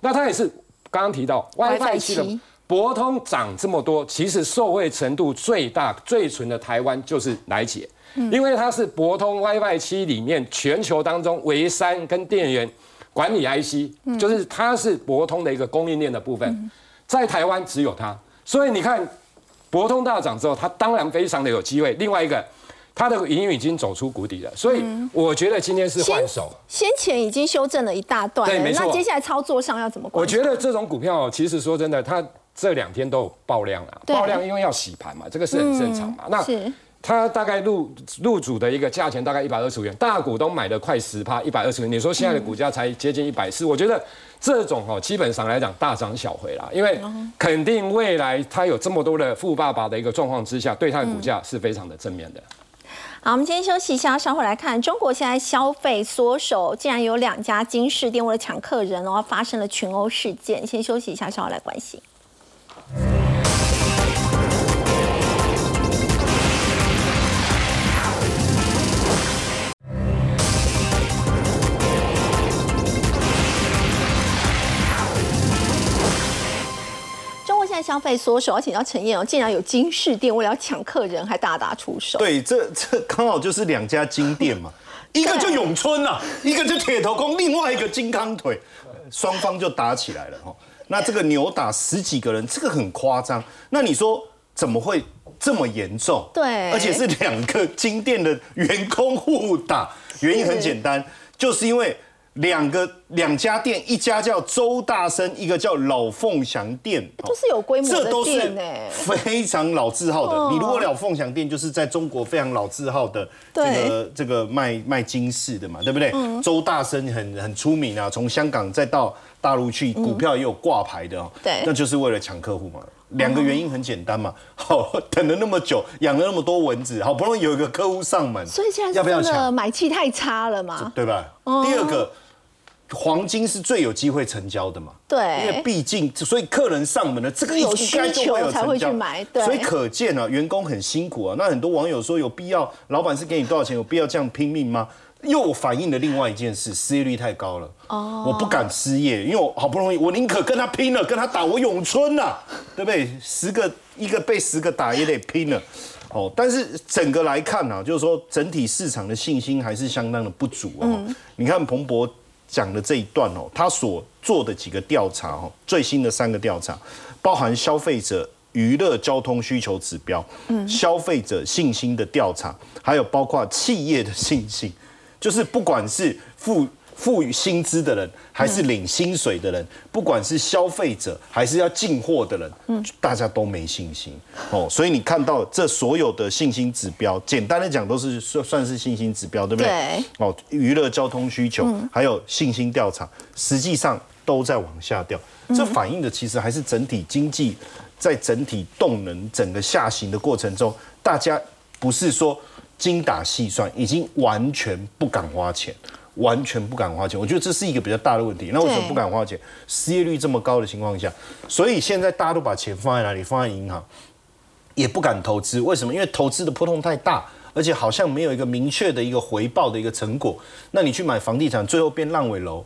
那他也是刚刚提到 WiFi 七的博通涨这么多，其实受惠程度最大、最纯的台湾就是来姐，因为它是博通 WiFi 七里面全球当中唯三跟电源管理 IC，就是它是博通的一个供应链的部分，在台湾只有它，所以你看博通大涨之后，它当然非常的有机会。另外一个，它的营运已经走出谷底了，所以我觉得今天是换手。先前已经修正了一大段，对没错那接下来操作上要怎么？我觉得这种股票，其实说真的，它这两天都有爆量啊，爆量因为要洗盘嘛，这个是很正常嘛。那是它大概入入主的一个价钱大概一百二十五元，大股东买的快十趴，一百二十元。你说现在的股价才接近一百四，我觉得这种哦，基本上来讲大涨小回啦，因为肯定未来他有这么多的富爸爸的一个状况之下，对他的股价是非常的正面的。好，我们今天休息一下，稍后来看中国现在消费缩手，竟然有两家金饰店为了抢客人哦，发生了群殴事件。先休息一下，稍后来关心。现在消费缩手，而且要陈燕哦，竟然有金饰店为了要抢客人，还大打出手。对，这这刚好就是两家金店嘛，一个就永春呐、一个就铁头功，另外一个金刚腿，双方就打起来了哈。那这个扭打十几个人，这个很夸张。那你说怎么会这么严重？对而且是两个金店的员工互打，原因很简单，就是因为。两个两家店，一家叫周大生，一个叫老凤祥店，都是有规模的这都是店呢非常老字号的。嗯你如果老凤祥店，就是在中国非常老字号的这对个这个卖卖金饰的嘛，对不对？周大生很很出名啊，从香港再到大陆去，股票也有挂牌的哦。对那就是为了抢客户嘛。两个原因很简单嘛，[laughs] 好等了那么久，养了那么多蚊子，好不容易有一个客户上门，所以现在要不要抢？买气太差了嘛？对吧？哦第二个，黄金是最有机会成交的嘛。对因为毕竟，所以客人上门了，这个有需求才会去买对所以可见啊，员工很辛苦啊。那很多网友说，有必要老板是给你多少钱，有必要这样拼命吗？又反映了另外一件事，失业率太高了。哦，我不敢失业，因为我好不容易，我宁可跟他拼了，跟他打，我咏春呐、对不对？十个一个被十个打也得拼了。哦，但是整个来看呢、啊，就是说整体市场的信心还是相当的不足哦。你看彭博讲的这一段哦，他所做的几个调查哦，最新的三个调查，包含消费者娱乐交通需求指标，嗯。消费者信心的调查，还有包括企业的信心，就是不管是付付予薪资的人，还是领薪水的人，不管是消费者还是要进货的人，大家都没信心哦。所以你看到这所有的信心指标，简单的讲都是算算是信心指标，对不对？对哦，娱乐交通需求，还有信心调查，实际上都在往下掉。这反映的其实还是整体经济在整体动能整个下行的过程中，大家不是说精打细算，已经完全不敢花钱。完全不敢花钱，我觉得这是一个比较大的问题。那为什么不敢花钱？失业率这么高的情况下，所以现在大家都把钱放在哪里？放在银行。也不敢投资，为什么？因为投资的波动太大，而且好像没有一个明确的一个回报的一个成果。那你去买房地产，最后变烂尾楼，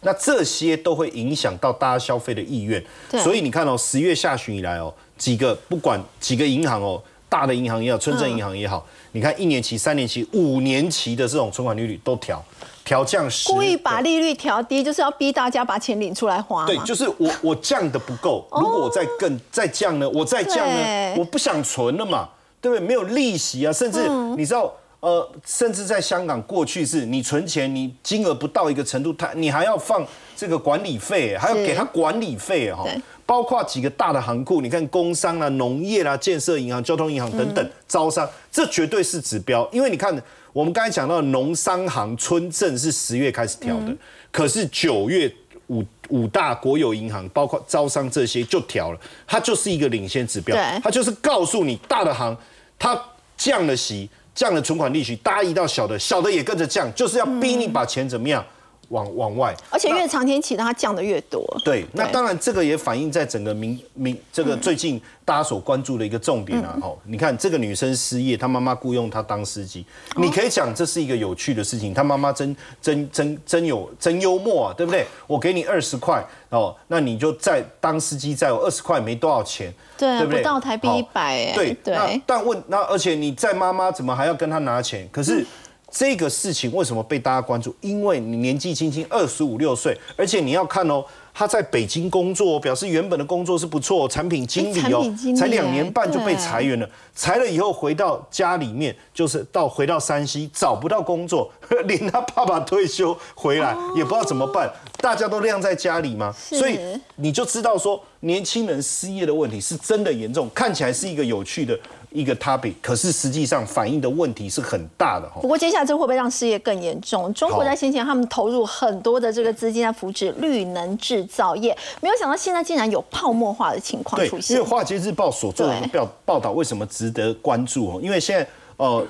那这些都会影响到大家消费的意愿。所以你看哦，十月下旬以来哦，几个不管几个银行哦，大的银行也好，村镇银行也好，你看一年期、三年期、五年期的这种存款利率都调调降十，故意把利率调低，就是要逼大家把钱领出来花对，就是我我降的不够，如果我再更再降呢，我再降呢，我不想存了嘛，对不对？没有利息啊，甚至你知道。呃，甚至在香港，过去是你存钱，你金额不到一个程度，他你还要放这个管理费，还要给他管理费哈。包括几个大的行库，你看工商啦、农业啦、建设银行、交通银行等等，招商，这绝对是指标。因为你看，我们刚才讲到的农商行、村镇是十月开始调的，可是九月五五大国有银行，包括招商这些就调了，它就是一个领先指标，它就是告诉你大的行它降了息，降了存款利息，大家移到小的，小的也跟着降，就是要逼你把钱怎么样往往外。而且越长天期的它降的越多。对，那当然这个也反映在整个民民这个最近大家所关注的一个重点啊。哦，你看这个女生失业，她妈妈雇佣她当司机，你可以讲这是一个有趣的事情，她妈妈真真真真有真幽默啊，对不对？我给你二十块哦，那你就在当司机载我，二十块没多少钱，对不对？不到台币好100哎对对那但问那而且你在妈妈怎么还要跟她拿钱？可是。这个事情为什么被大家关注？因为你年纪轻轻，二十五六岁，而且你要看哦，他在北京工作，表示原本的工作是不错，产品经理哦才两年半就被裁员了。裁了以后回到家里面，就是到回到山西找不到工作，[laughs] 连他爸爸退休回来也不知道怎么办，大家都晾在家里嘛，所以你就知道说年轻人失业的问题是真的严重，看起来是一个有趣的一个 topic，可是实际上反映的问题是很大的哈不。过接下来这会不会让失业更严重？中国在先前他们投入很多的这个资金在扶持绿能制造业，没有想到现在竟然有泡沫化的情况出，现因为。《华尔街日报》所做的对报报道为什么值得关注哦？因为现在呃。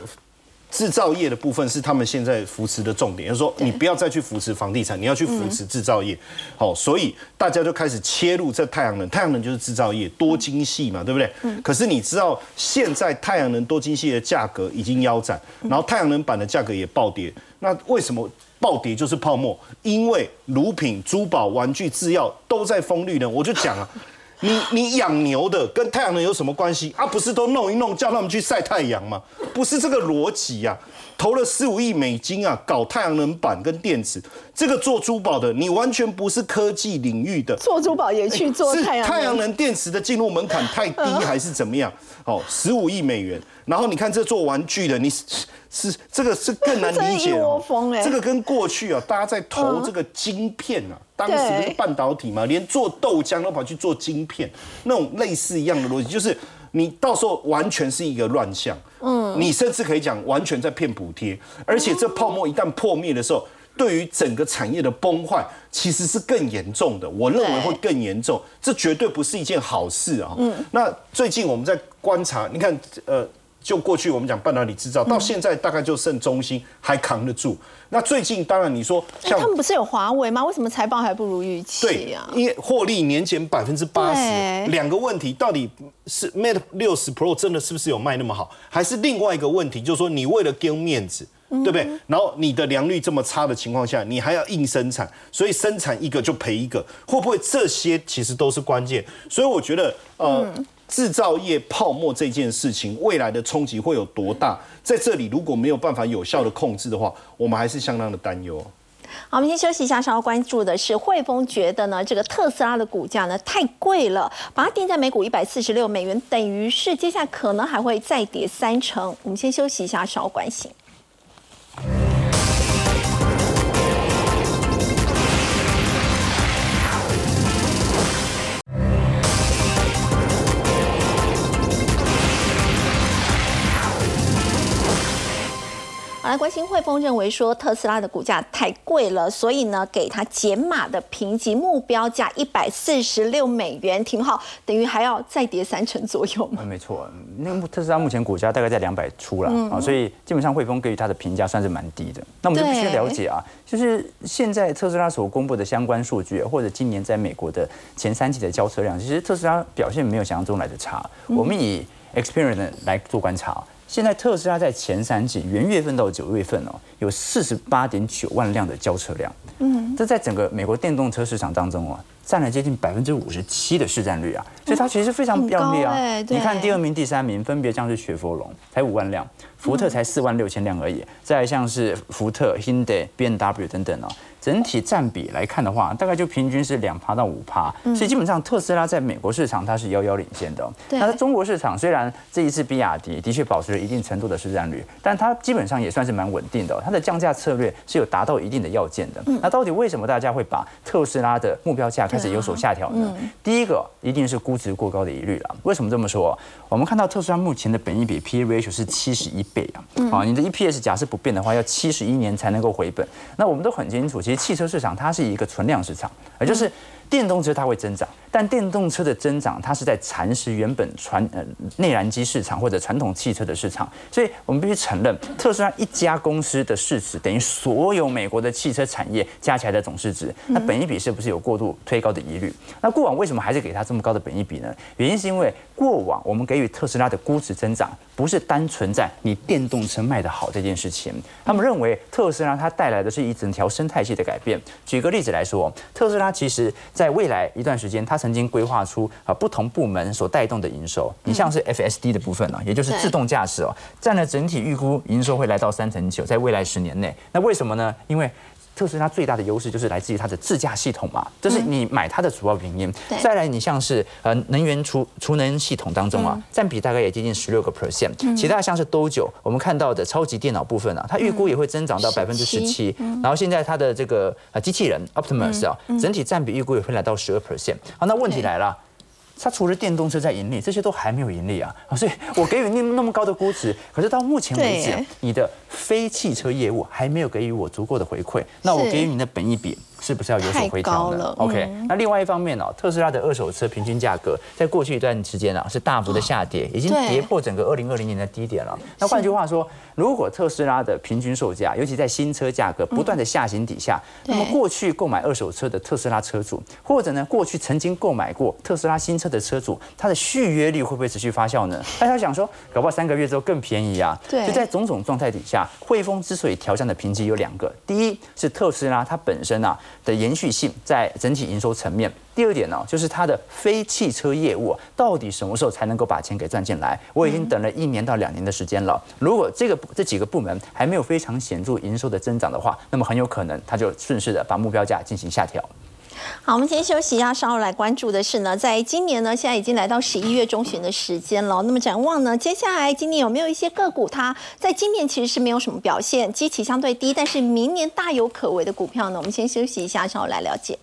制造业的部分是他们现在扶持的重点，就是说你不要再去扶持房地产，你要去扶持制造业。好，所以大家就开始切入这太阳能，太阳能就是制造业多精细嘛，对不对？可是你知道现在太阳能多精细的价格已经腰斩，然后太阳能板的价格也暴跌。那为什么暴跌就是泡沫？因为乳品、珠宝、玩具、制药都在封绿能。我就讲啊。你你养牛的跟太阳能有什么关系啊？不是都弄一弄，叫他们去晒太阳吗？不是这个逻辑呀。投了十五亿美金啊，搞太阳能板跟电池，这个做珠宝的，你完全不是科技领域的，做珠宝也去做是太阳太阳能电池的进入门槛太低，还是怎么样？哦，十五亿美元。然后你看这做玩具的，你是是这个是更难理解哦 [laughs] 这个跟过去啊，大家在投这个晶片啊，当时不是半导体嘛，连做豆浆都跑去做晶片，那种类似一样的逻辑，就是你到时候完全是一个乱象。嗯，你甚至可以讲完全在骗补贴，而且这泡沫一旦破灭的时候。对于整个产业的崩坏，其实是更严重的。我认为会更严重，这绝对不是一件好事啊。嗯，那最近我们在观察，你看，呃，就过去我们讲半导体制造，到现在大概就剩中兴还扛得住。那最近当然你说他们不是有华为吗？为什么财报还不如预期对啊？因为获利年减百分之八十，两个问题到底是 Mate 六十 Pro 真的是不是有卖那么好，还是另外一个问题，就是说你为了给面子。对不对？然后你的良率这么差的情况下，你还要硬生产，所以生产一个就赔一个，会不会这些其实都是关键？所以我觉得，呃，制造业泡沫这件事情，未来的冲击会有多大？在这里如果没有办法有效的控制的话，我们还是相当的担忧。好，我们先休息一下，稍后关注的是汇丰觉得呢，这个特斯拉的股价呢太贵了，把它定在每股一百四十六美元，等于是接下来可能还会再跌三成。我们先休息一下，稍后关心。好来，关心汇丰认为说特斯拉的股价太贵了，所以呢给它减码的评级目标价一百四十六美元，挺好，等于还要再跌三成左右没错，那个特斯拉目前股价大概在两百出了嗯啊，所以基本上汇丰给予它的评价算是蛮低的。那我们就必须对了解啊，就是现在特斯拉所公布的相关数据，或者今年在美国的前三季的交车量，其实特斯拉表现没有想象中来的差。嗯我们以 Experience 来做观察啊。现在特斯拉在前三季元月份到九月份哦，有四十八点九万辆的交车量，嗯，这在整个美国电动车市场当中哦，占了接近百分之五十七的市占率啊，所以它其实非常很亮丽啊你看第二名、第三名分别像是雪佛龙才五万辆，福特才四万六千辆而已，再来像是福特、Hyundai、BMW 等等哦。整体占比来看的话，大概就平均是两趴到五趴，所以基本上特斯拉在美国市场它是遥遥领先的那在中国市场，虽然这一次比亚迪的确保持了一定程度的市占率，但它基本上也算是蛮稳定的哦。它的降价策略是有达到一定的要件的。那到底为什么大家会把特斯拉的目标价开始有所下调呢？第一个一定是估值过高的疑虑了。为什么这么说？我们看到特斯拉目前的本益比 P E ratio 是七十一倍啊，啊，你的 EPS 假设不变的话，要七十一年才能够回本。那我们都很清楚，其实汽车市场它是一个存量市场，也就是电动车它会增长，但电动车的增长，它是在蚕食原本传呃内燃机市场或者传统汽车的市场，所以我们必须承认，特斯拉一家公司的市值等于所有美国的汽车产业加起来的总市值，那本益比是不是有过度推高的疑虑？那过往为什么还是给它这么高的本益比呢？原因是因为过往我们给予特斯拉的估值增长，不是单纯在你电动车卖得好这件事情，他们认为特斯拉它带来的是一整条生态系的改变。举个例子来说，特斯拉其实在未来一段时间，它曾经规划出啊不同部门所带动的营收。你像是 FSD 的部分呢，也就是自动驾驶哦，占了整体预估营收会来到三成九，在未来十年内。那为什么呢？因为特斯拉最大的优势就是来自于它的自驾系统嘛，这是你买它的主要原因。对再来，你像是呃能源储储能系统当中啊，占比大概也接近十六个 percent。其他像是 Dojo，我们看到的超级电脑部分啊，它预估也会增长到百分之十七。然后现在它的这个呃机器人 Optimus 啊，整体占比预估也会来到十二 percent。好，那问题来了。它除了电动车在盈利，这些都还没有盈利啊！啊所以我给予你那么高的估值，[laughs] 可是到目前为止，你的非汽车业务还没有给予我足够的回馈，那我给予你的本益比是不是要有所回调呢？OK，那另外一方面呢、特斯拉的二手车平均价格在过去一段时间啊是大幅的下跌，已经跌破整个二零二零年的低点了。那换句话说，如果特斯拉的平均售价，尤其在新车价格不断的下行底下，那么过去购买二手车的特斯拉车主，或者呢过去曾经购买过特斯拉新车的车主，他的续约率会不会持续发酵呢？大家想说，搞不好三个月之后更便宜啊。对就在种种状态底下，汇丰之所以调降的评级有两个，第一是特斯拉它本身啊的延续性在整体营收层面。第二点呢，就是它的非汽车业务到底什么时候才能够把钱给赚进来？我已经等了一年到两年的时间了。如果这个这几个部门还没有非常显著营收的增长的话，那么很有可能它就顺势的把目标价进行下调。好，我们先休息一下，稍后来关注的是呢，在今年呢，现在已经来到十一月中旬的时间了。那么展望呢，接下来今年有没有一些个股，它在今年其实是没有什么表现，基期相对低，但是明年大有可为的股票呢？我们先休息一下，稍后来了解。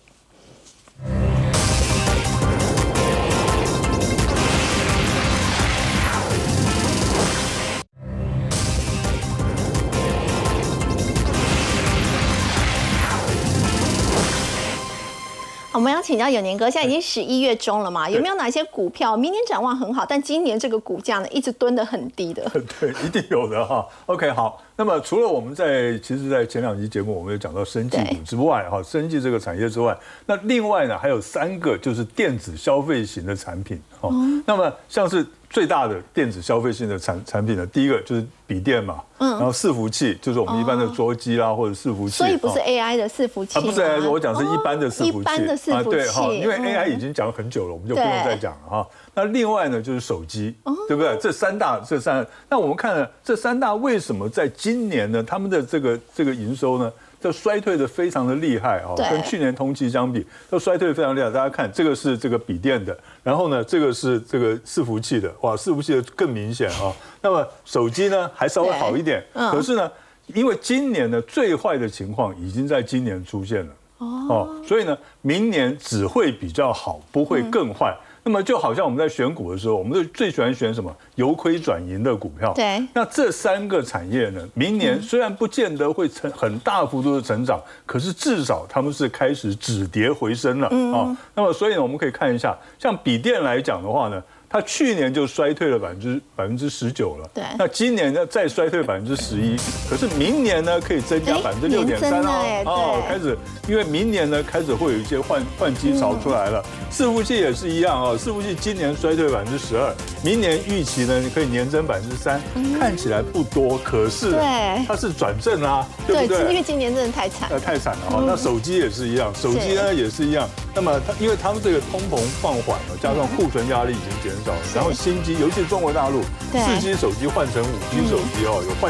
我们要请教永年哥，现在已经十一月中了嘛，有没有哪些股票明年展望很好，但今年这个股价呢一直蹲得很低的？[laughs] 对，一定有的哈。OK，好。那么除了我们在其实，在前两集节目我们有讲到生技股之外，哈，生技这个产业之外，那另外呢还有三个就是电子消费型的产品哦。那么像是最大的电子消费性的产产品呢，第一个就是笔电嘛，嗯，然后伺服器就是我们一般的桌机啦或者伺服器，所以不是哦。AI 的伺服器啊，不是 AI，我讲是一般的伺服器，哦一般的伺服器，对哈，因为嗯。AI 已经讲了很久了，我们就不用再讲了哈。那另外呢，就是手机，哦。对不对？这三大，这三，那我们看了这三大为什么在今年呢，他们的这个这个营收呢，就衰退的非常的厉害哦，跟去年同期相比，都衰退得非常厉害。大家看，这个是这个笔电的，然后呢，这个是这个伺服器的，哇，伺服器的更明显啊。那么手机呢，还稍微好一点，可是呢，因为今年呢最坏的情况已经在今年出现了。哦，所以呢，明年只会比较好，不会更坏。那么就好像我们在选股的时候，我们最最喜欢选什么由亏转盈的股票。对那这三个产业呢，明年虽然不见得会成很大幅度的成长，可是至少他们是开始止跌回升了啊、哦。那么所以呢，我们可以看一下，像笔电来讲的话呢。它去年就衰退了百分之百分之十九了，对。那今年呢再衰退百分之十一，可是明年呢可以增加哎百分之六点三哦，哦，开始，因为明年呢开始会有一些换换机潮出来了，伺服器也是一样哦，伺服器今年衰退百分之十二，明年预期呢你可以年增百分之三，看起来不多，可是对。它是转正啦，对不对因为？今年真的太惨。呃，。太惨了哈。那手机也是一样，手机呢也是一样。那么它因为他们这个通膨放缓了，加上库存压力已经减少，然后新机，尤其是中国大陆，四 G 手机换成五 G 手机哦，有换